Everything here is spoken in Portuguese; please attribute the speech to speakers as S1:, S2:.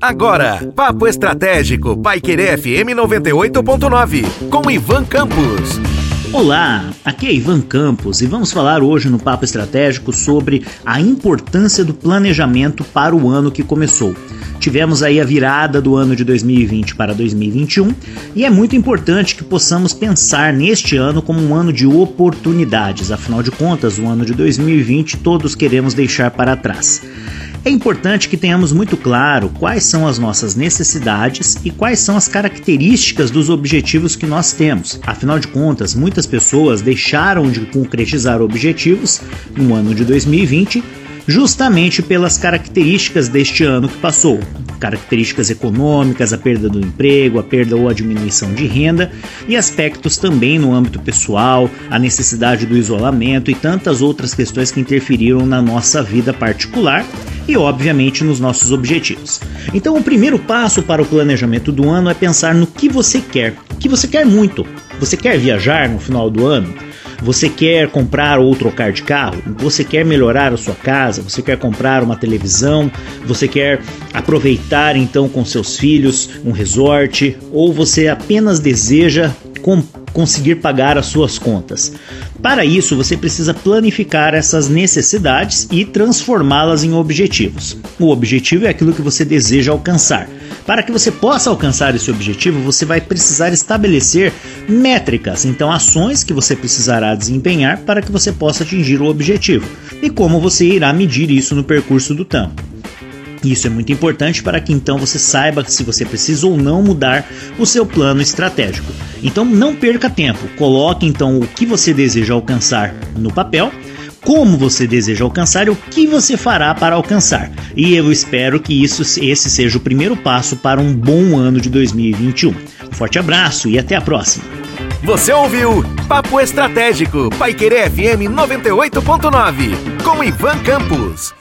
S1: Agora, Papo Estratégico, Paiquerê FM 98.9, com Ivan Campos.
S2: Olá, aqui é Ivan Campos e vamos falar hoje no Papo Estratégico sobre a importância do planejamento para o ano que começou. Tivemos aí a virada do ano de 2020 para 2021 e é muito importante que possamos pensar neste ano como um ano de oportunidades. Afinal de contas, o ano de 2020 todos queremos deixar para trás. É importante que tenhamos muito claro quais são as nossas necessidades e quais são as características dos objetivos que nós temos. Afinal de contas, muitas pessoas deixaram de concretizar objetivos no ano de 2020 justamente pelas características deste ano que passou. Características econômicas, a perda do emprego, a perda ou a diminuição de renda e aspectos também no âmbito pessoal, a necessidade do isolamento e tantas outras questões que interferiram na nossa vida particular e, obviamente, nos nossos objetivos. Então, o primeiro passo para o planejamento do ano é pensar no que você quer, o que você quer muito. Você quer viajar no final do ano? Você quer comprar ou trocar de carro? Você quer melhorar a sua casa? Você quer comprar uma televisão? Você quer aproveitar então com seus filhos um resort? Ou você apenas deseja conseguir pagar as suas contas? Para isso, você precisa planificar essas necessidades e transformá-las em objetivos. O objetivo é aquilo que você deseja alcançar. Para que você possa alcançar esse objetivo, você vai precisar estabelecer métricas, então ações que você precisará desempenhar para que você possa atingir o objetivo e como você irá medir isso no percurso do tempo. Isso é muito importante para que então você saiba se você precisa ou não mudar o seu plano estratégico. Então não perca tempo, coloque então o que você deseja alcançar no papel como você deseja alcançar e o que você fará para alcançar. E eu espero que isso esse seja o primeiro passo para um bom ano de 2021. Um forte abraço e até a próxima.
S1: Você ouviu Papo Estratégico, Paiquerê FM 98.9, com Ivan Campos.